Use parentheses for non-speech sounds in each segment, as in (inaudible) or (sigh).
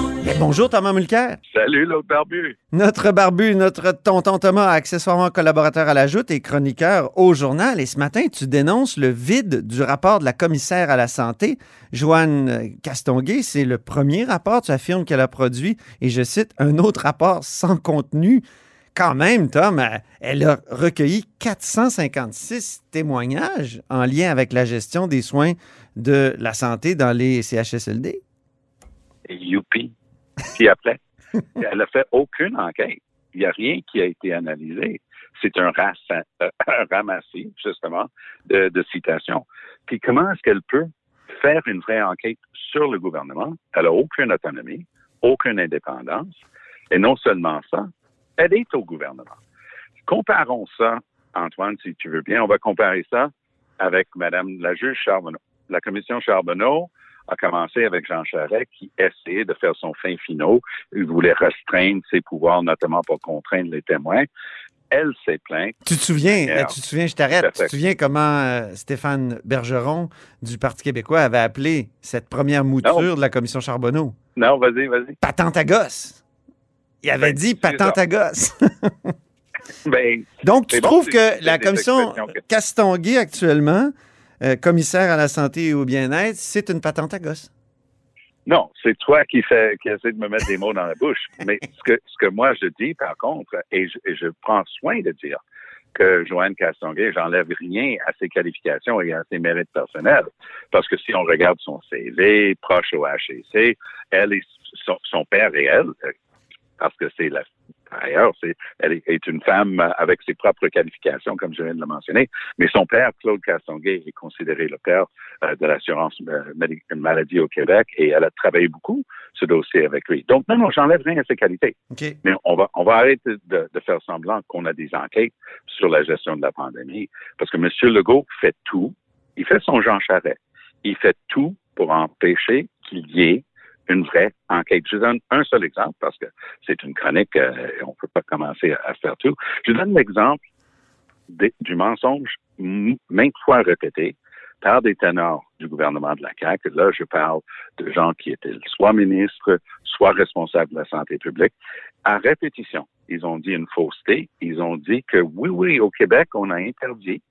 mains. Bonjour Thomas Mulcair. Salut l'autre barbu. Notre barbu, notre tonton Thomas, accessoirement collaborateur à la Joute et chroniqueur au journal. Et ce matin, tu dénonces le vide du rapport de la commissaire à la santé, Joanne Castonguay. C'est le premier rapport, tu affirmes qu'elle a produit, et je cite, un autre rapport sans contenu. Quand même, Tom, elle a recueilli 456 témoignages en lien avec la gestion des soins de la santé dans les CHSLD. Youpi. Puis après, elle n'a fait aucune enquête. Il n'y a rien qui a été analysé. C'est un, euh, un ramassis, justement, de, de citations. Puis comment est-ce qu'elle peut faire une vraie enquête sur le gouvernement? Elle n'a aucune autonomie, aucune indépendance. Et non seulement ça, elle est au gouvernement. Comparons ça, Antoine, si tu veux bien. On va comparer ça avec Madame la juge Charbonneau. La commission Charbonneau a commencé avec Jean Charest qui essayait de faire son fin finaux. Il voulait restreindre ses pouvoirs, notamment pour contraindre les témoins. Elle s'est plainte. Tu te souviens, euh, tu te souviens, je t'arrête, tu te souviens comment euh, Stéphane Bergeron du Parti québécois avait appelé cette première mouture Non. de la commission Charbonneau? Non, vas-y, vas-y. Patente à gosse. Il avait Ben, dit patente à gosse. (laughs) Ben, Donc, tu bon, trouves que la commission Castonguay, actuellement, euh, commissaire à la santé et au bien-être, c'est une patente à gosse? non, c'est toi qui fais, qui essaie de me mettre des mots dans la bouche. (laughs) Mais ce que, ce que moi je dis, par contre, et je, et je prends soin de dire que Joanne Castonguay, j'enlève rien à ses qualifications et à ses mérites personnels. Parce que si on regarde son CV, proche au HEC, elle et son, son père et elle, euh, parce que c'est la, ailleurs, c'est, elle est, est une femme avec ses propres qualifications, comme je viens de le mentionner. Mais son père, Claude Castonguay, est considéré le père euh, de l'assurance euh, maladie au Québec et elle a travaillé beaucoup ce dossier avec lui. Donc, non, non, j'enlève rien à ses qualités. Mais on va, on va arrêter de, de faire semblant qu'on a des enquêtes sur la gestion de la pandémie parce que M. Legault fait tout. Il fait son Jean Charest. Il fait tout pour empêcher qu'il y ait une vraie enquête. Je donne un seul exemple parce que c'est une chronique euh, et on ne peut pas commencer à, faire tout. Je donne l'exemple du mensonge maintes fois répété par des ténors du gouvernement de la CAQ. Là, je parle de gens qui étaient soit ministres, soit responsables de la santé publique. À répétition, ils ont dit une fausseté. Ils ont dit que oui, oui, au Québec, on a interdit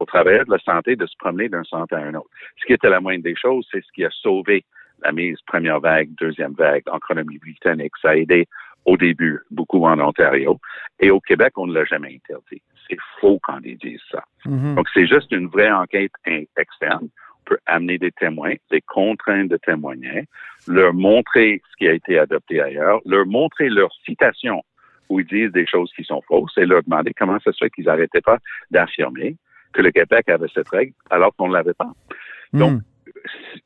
aux travailleurs de la santé de se promener d'un centre à un autre. Ce qui était la moindre des choses, c'est ce qui a sauvé la mise première vague, deuxième vague en Colombie-Britannique. Ça a aidé au début beaucoup en Ontario. Et au Québec, on ne l'a jamais interdit. C'est faux quand ils disent ça. Mhm. Donc, c'est juste une vraie enquête externe. On peut amener des témoins, les contraindre de témoigner, leur montrer ce qui a été adopté ailleurs, leur montrer leurs citations où ils disent des choses qui sont fausses et leur demander comment ça se fait qu'ils n'arrêtaient pas d'affirmer que le Québec avait cette règle alors qu'on ne l'avait pas. Donc, Mhm.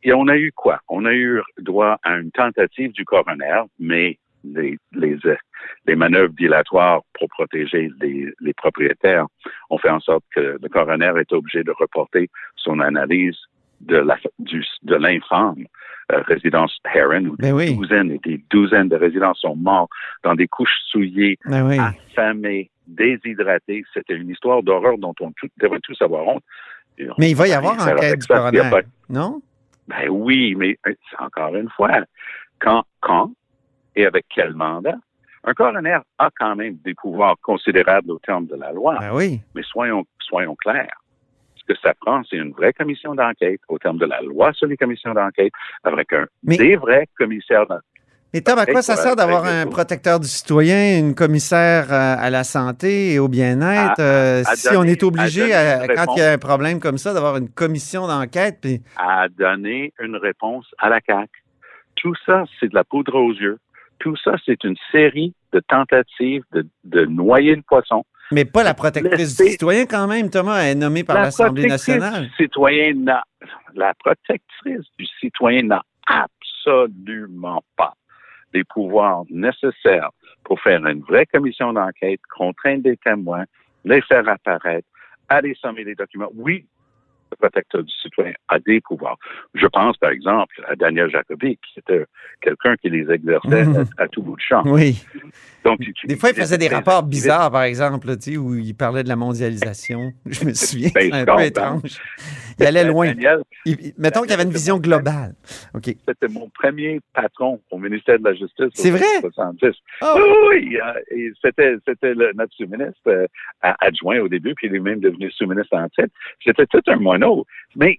Et on a eu quoi? On a eu droit à une tentative du coroner, mais les, les, les manœuvres dilatoires pour protéger les, les propriétaires ont fait en sorte que le coroner est obligé de reporter son analyse de la, du, de l'infâme euh, résidence Heron, où Ben des oui. douzaines et des douzaines de résidents sont morts dans des couches souillées, Ben oui. affamés, déshydratés. C'était une histoire d'horreur dont on devrait tous avoir honte. Mais il va y avoir enquête du coroner, pas- non? ben oui, mais euh, encore une fois, quand, quand et avec quel mandat? Un coroner a quand même des pouvoirs considérables au terme de la loi, Ben oui. mais soyons, soyons clairs. Ce que ça prend, c'est une vraie commission d'enquête au terme de la loi sur les commissions d'enquête, avec un, Mais- des vrais commissaires d'enquête. Mais Tom, à quoi ça sert d'avoir un protecteur du citoyen, une commissaire euh, à la santé et au bien-être, À- euh, si donner- on est obligé, à- une quand il y a un problème comme ça, d'avoir une commission d'enquête? Puis... à donner une réponse à la CAQ. Tout ça, c'est de la poudre aux yeux. Tout ça, c'est une série de tentatives de, de noyer le poisson. Mais pas la protectrice Laissez- du citoyen quand même, Thomas, elle est nommée par l'Assemblée protectrice nationale. du citoyen la protectrice du citoyen n'a absolument pas les pouvoirs nécessaires pour faire une vraie commission d'enquête, contraindre des témoins, les faire apparaître, aller sommer les documents. Oui, le protecteur du citoyen a des pouvoirs. Je pense, par exemple, à Daniel Jacobi, qui était quelqu'un qui les exerçait Mhm. à, à tout bout de champ. Oui. Donc, tu- Des fois, il faisait des ben, rapports ben, bizarres, par exemple, tu sais, où il parlait de la mondialisation. (laughs) Je me souviens. Ben, C'est un peu comprends. étrange. Il allait loin. Daniel, Il- il- mettons qu'il y avait une vision globale. C'était mon premier patron au ministère de la Justice. C'est vrai? 70. Ah, Oui, oui, euh, c'était, c'était notre sous-ministre euh, adjoint au début, puis il est même devenu sous-ministre en tête. C'était tout un mono. Mais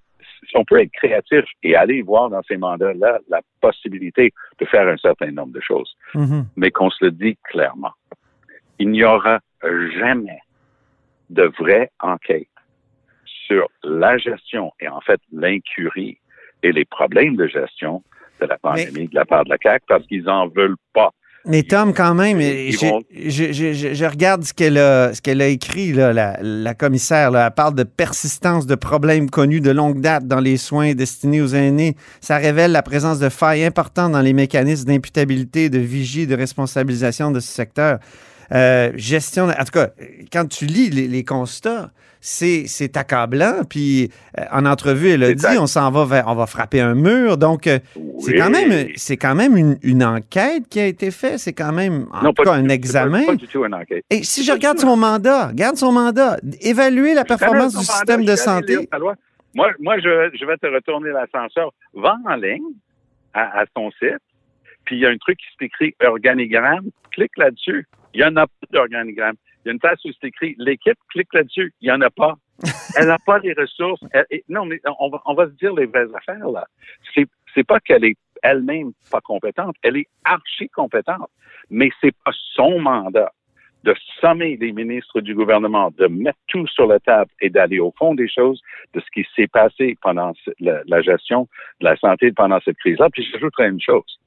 on peut être créatif et aller voir dans ces mandats-là la possibilité de faire un certain nombre de choses. mhm. Mais qu'on se le dit clairement. Il n'y aura jamais de vraie enquête sur la gestion et en fait l'incurie et les problèmes de gestion de la pandémie de la part de la CAQ parce qu'ils en veulent pas. Mais Tom, quand même, je, vont- je- je- je- je regarde ce qu'elle a, ce qu'elle a écrit, là, la, la commissaire. là. Elle parle de persistance de problèmes connus de longue date dans les soins destinés aux aînés. Ça révèle la présence de failles importantes dans les mécanismes d'imputabilité, de vigie, de responsabilisation de ce secteur. Euh, gestion, en tout cas, quand tu lis les, les constats, c'est, c'est accablant. Puis euh, en entrevue, elle a dit, on s'en va vers, on va frapper un mur. Donc, euh, c'est quand même, c'est quand même une, une enquête qui a été faite. C'est quand même, en Non, tout cas, un tout. Examen. Pas, pas du tout une enquête. Et si je regarde son mandat, regarde son mandat, évaluer la performance du système de santé. Moi, moi je, vais- je vais te retourner l'ascenseur. Va en ligne à, à son site, puis il y a un truc qui s'écrit organigramme. Clique là-dessus. Il n'y en a pas d'organigramme. Il y a une place où c'est écrit l'équipe. Clique là-dessus. Il n'y en a pas. (laughs) Elle n'a pas les ressources. Elle- et- non, mais on va, on va se dire les vraies affaires, là. C'est, c'est pas qu'elle est elle-même pas compétente. Elle est archi compétente. Mais c'est pas son mandat de sommer les ministres du gouvernement, de mettre tout sur la table et d'aller au fond des choses de ce qui s'est passé pendant la, la gestion de la santé pendant cette crise-là. Puis j'ajouterais une chose.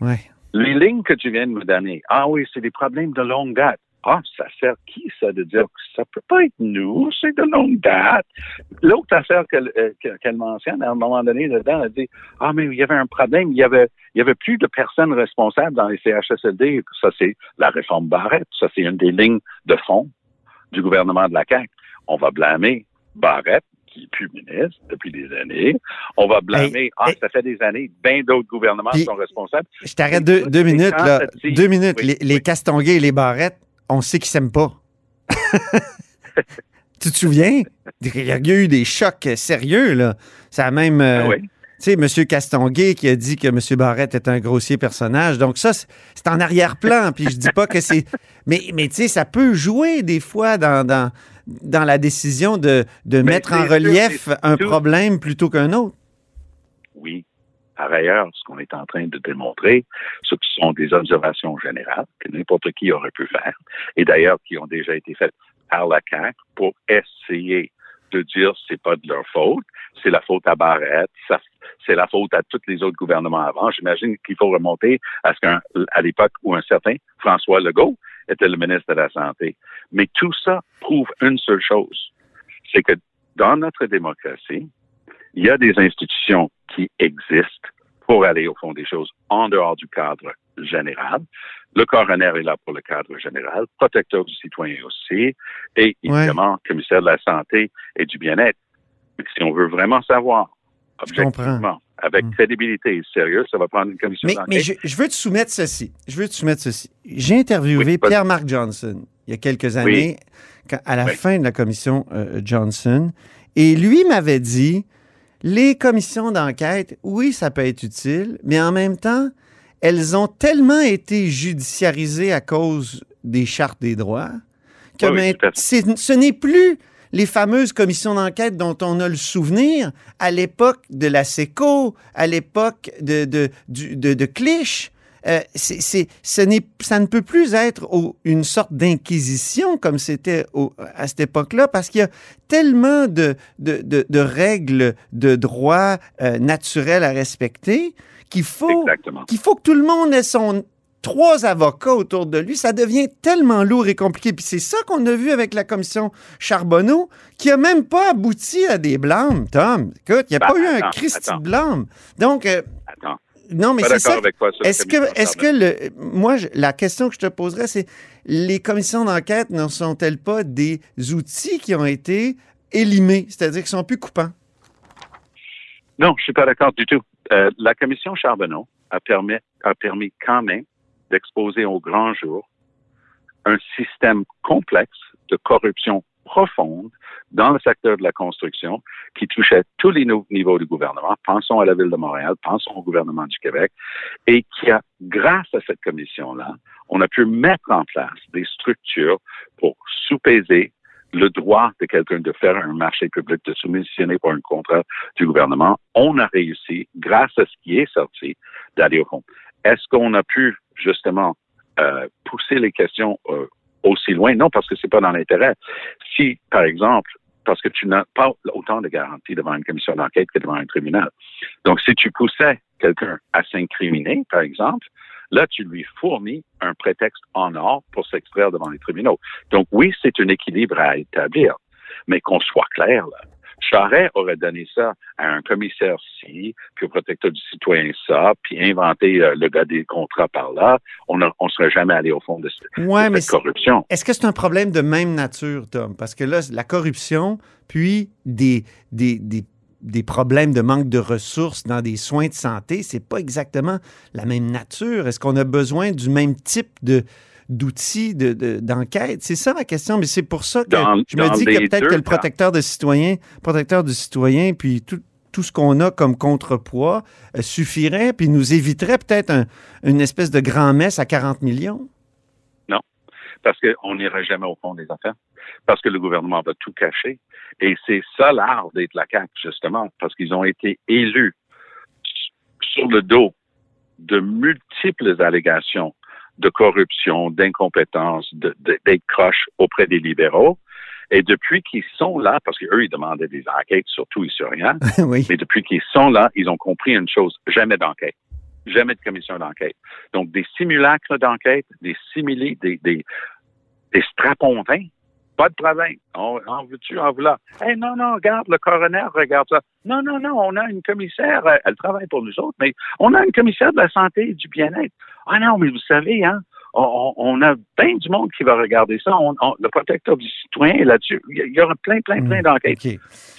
Ouais. Les lignes que tu viens de me donner, ah oui, c'est des problèmes de longue date. Ah, ça sert qui, ça, de dire que ça peut pas être nous, c'est de longue date? L'autre affaire qu'elle euh, mentionne, à un moment donné, dedans, elle dit, ah, mais il y avait un problème, il y avait, il y avait plus de personnes responsables dans les CHSLD. Ça, c'est la réforme Barrette. Ça, c'est une des lignes de fond du gouvernement de la CAQ. On va blâmer Barrette, qui est plus ministre depuis des années. On va blâmer, ah, hey. ça fait des années, bien d'autres gouvernements Puis- sont responsables. Je t'arrête deux, minutes, là. Deux minutes. Oui, les les oui. Castonguay et les Barrettes, on sait qu'ils s'aiment pas. (laughs) tu te souviens? Il y a eu des chocs sérieux, là. Ça a même. euh, Ah oui. Tu sais, M. Castonguay qui a dit que M. Barrette est un grossier personnage. Donc, ça, c'est c'est en arrière-plan. Puis, je dis pas que c'est. (laughs) Mais, mais tu sais, ça peut jouer des fois dans, dans, dans la décision de, de mettre en relief un tout. problème plutôt qu'un autre? Oui. Par ailleurs, ce qu'on est en train de démontrer, ce sont des observations générales que n'importe qui aurait pu faire, et d'ailleurs qui ont déjà été faites par la CAQ pour essayer de dire c'est pas de leur faute, c'est la faute à Barrette, c'est la faute à tous les autres gouvernements avant. J'imagine qu'il faut remonter à ce qu'à l'époque où un certain François Legault était le ministre de la Santé. Mais tout ça prouve une seule chose, c'est que dans notre démocratie, il y a des institutions qui existent pour aller au fond des choses en dehors du cadre général. Le coroner est là pour le cadre général, protecteur du citoyen aussi, et évidemment, commissaire de la santé et du bien-être. Si on veut vraiment savoir, objectivement, avec Mm. crédibilité et sérieux, ça va prendre une commission Mais, d'enquête. mais je, je veux te soumettre ceci. Je veux te soumettre ceci. J'ai interviewé Oui. Pierre-Marc Johnson il y a quelques années, quand- à la Oui. fin de la commission euh, Johnson, et lui m'avait dit les commissions d'enquête, oui, ça peut être utile, mais en même temps, elles ont tellement été judiciarisées à cause des chartes des droits que fait. c'est- ce n'est plus les fameuses commissions d'enquête dont on a le souvenir à l'époque de la SECO, à l'époque de, de, du- de, de Clich. Euh, c'est- c'est- ce n'est, ça ne peut plus être au- une sorte d'inquisition comme c'était au- à cette époque-là, parce qu'il y a tellement de, de, de- de règles de droit euh, naturels à respecter qu'il faut, Exactement. qu'il faut que tout le monde ait son trois avocats autour de lui. Ça devient tellement lourd et compliqué. Puis c'est ça qu'on a vu avec la commission Charbonneau, qui a même pas abouti à des blâmes, Tom. Écoute, il n'y a Ben, pas eu un attends. de blâme. Donc, euh, Attends. non, mais c'est ça. Est-ce que, est-ce que le, moi, je- la question que je te poserais, c'est les commissions d'enquête ne sont-elles pas des outils qui ont été élimés, c'est-à-dire qui sont plus coupants? Non, je suis pas d'accord du tout. Euh, la commission Charbonneau a permis, a permis quand même d'exposer au grand jour un système complexe de corruption profonde dans le secteur de la construction qui touchait tous les niveaux du gouvernement. Pensons à la ville de Montréal, pensons au gouvernement du Québec, et qui a, grâce à cette commission-là, on a pu mettre en place des structures pour sous-peser le droit de quelqu'un de faire un marché public, de soumissionner pour un contrat du gouvernement. On a réussi, grâce à ce qui est sorti, d'aller au fond. Est-ce qu'on a pu justement euh, pousser les questions euh, aussi loin? Non, parce que c'est pas dans l'intérêt. Si, par exemple, parce que tu n'as pas autant de garanties devant une commission d'enquête que devant un tribunal. Donc, si tu poussais quelqu'un à s'incriminer, par exemple, là, tu lui fournis un prétexte en or pour s'extraire devant les tribunaux. Donc, oui, c'est un équilibre à établir, mais qu'on soit clair, là. Charret aurait donné ça à un commissaire ci, puis au protecteur du citoyen ça, puis inventé euh, le gars des contrats par là. On ne serait jamais allé au fond de, ce- Ouais, de mais cette corruption. Est-ce que c'est un problème de même nature, Tom? Parce que là, la corruption, puis des, des, des, des problèmes de manque de ressources dans des soins de santé, c'est pas exactement la même nature. Est-ce qu'on a besoin du même type de d'outils de- de- d'enquête? c'est ça ma question, mais c'est pour ça que Dans- je me dis que peut-être que le protecteur de citoyen, protecteur du citoyen, puis tout, tout ce qu'on a comme contrepoids euh, suffirait, puis nous éviterait peut-être un- une espèce de grand-messe à 40 millions? parce qu'on n'irait jamais au fond des affaires, parce que le gouvernement va tout cacher. Et c'est ça l'art d'être la CAQ, justement, parce qu'ils ont été élus sur le dos de multiples allégations de corruption, d'incompétence, d'être croche auprès des libéraux. Et depuis qu'ils sont là, parce qu'eux, ils demandaient des enquêtes, surtout ils sur rien, oui. mais depuis qu'ils sont là, ils ont compris une chose, jamais d'enquête. Jamais de commission d'enquête. Donc, des simulacres d'enquête, des similés, des, des, des strapontins, pas de problème. On, en veux-tu, en voilà. Eh non, non, regarde, le coroner regarde ça. Non, non, non, on a une commissaire, euh, elle travaille pour nous autres, mais on a une commissaire de la santé et du bien-être. Ah non, mais vous savez, hein, on, on a bien du monde qui va regarder ça. On, on- le protecteur du citoyen est là-dessus. Il y- aura plein, plein, plein d'enquêtes. OK.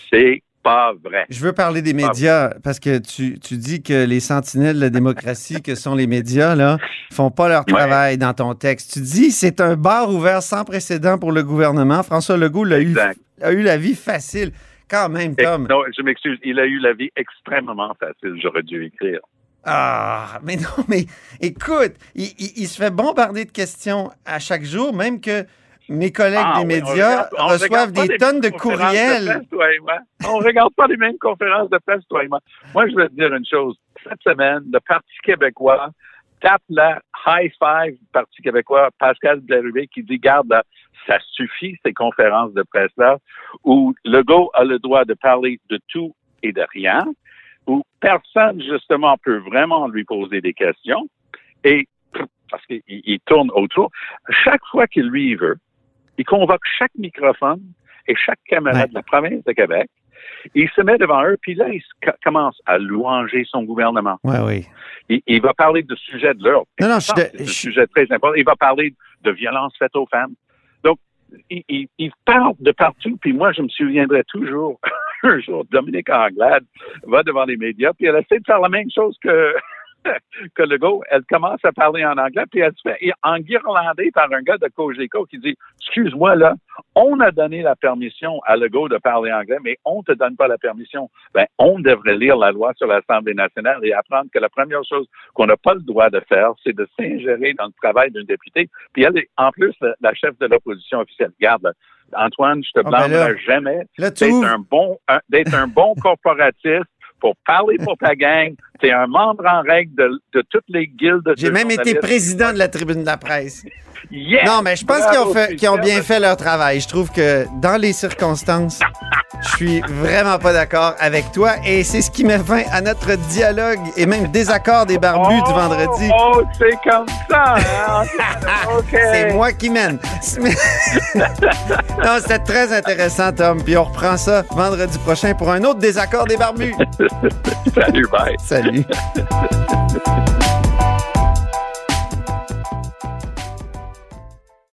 C'est pas vrai. Je veux parler des médias parce que tu, tu dis que les sentinelles de la démocratie que sont les médias là font pas leur Ouais. travail dans ton texte. Tu dis c'est un bar ouvert sans précédent pour le gouvernement. François Legault l'a eu, a eu la vie facile. Quand même, Et- Tom. non, je m'excuse. Il a eu la vie extrêmement facile. J'aurais dû écrire. Ah, mais non, mais écoute, il, il- il se fait bombarder de questions à chaque jour, même que mes collègues Ah, des oui, médias regarde- reçoivent des tonnes de courriels. presse, toi et moi. On regarde pas les mêmes conférences de presse, toi et moi. Moi, je vais te dire une chose. Cette semaine, le Parti québécois tape la high five du Parti québécois, Pascal Bérubé, qui dit, garde, ça suffit, ces conférences de presse-là, où Legault a le droit de parler de tout et de rien, où personne, justement, peut vraiment lui poser des questions, et parce qu'il il tourne autour. Chaque fois qu'il lui veut, il convoque chaque microphone et chaque caméra Ouais. de la province de Québec. Il se met devant eux, puis là, il commence à louanger son gouvernement. Oui, oui. Il, il va parler de sujets de l'heure. Non, non, C'est un je- sujet très important. Il va parler de violences faites aux femmes. Donc, il, il- il parle de partout, puis moi, je me souviendrai toujours, (laughs) un jour, Dominique Anglade va devant les médias, puis elle essaie de faire la même chose que, (laughs) que Legault. Elle commence à parler en anglais, puis elle se fait enguirlander par un gars de Cogeco qui dit, excuse-moi, là, on a donné la permission à Legault de parler anglais, mais on te donne pas la permission. Ben, on devrait lire la loi sur l'Assemblée nationale et apprendre que la première chose qu'on n'a pas le droit de faire, c'est de s'ingérer dans le travail d'une députée. Puis elle est, en plus, la, la chef de l'opposition officielle. Garde, Antoine, je te Ah, ben blâmerai jamais d'être un bon, d'être un bon corporatiste pour parler pour ta gang. T'es un membre en règle de, de toutes les guildes. J'ai de même été président de la tribune de la presse. Yes! Non, mais je pense qu'ils ont, bien fait leur travail. Je trouve que dans les circonstances, suis vraiment pas d'accord avec toi. Et c'est ce qui met fin à notre dialogue et même désaccord des barbus du vendredi. Oh, c'est comme ça, hein? (laughs) C'est moi qui mène. (laughs) non, c'était très intéressant, Tom. Puis on reprend ça vendredi prochain pour un autre désaccord des barbus. (laughs) Salut, bye. Salut.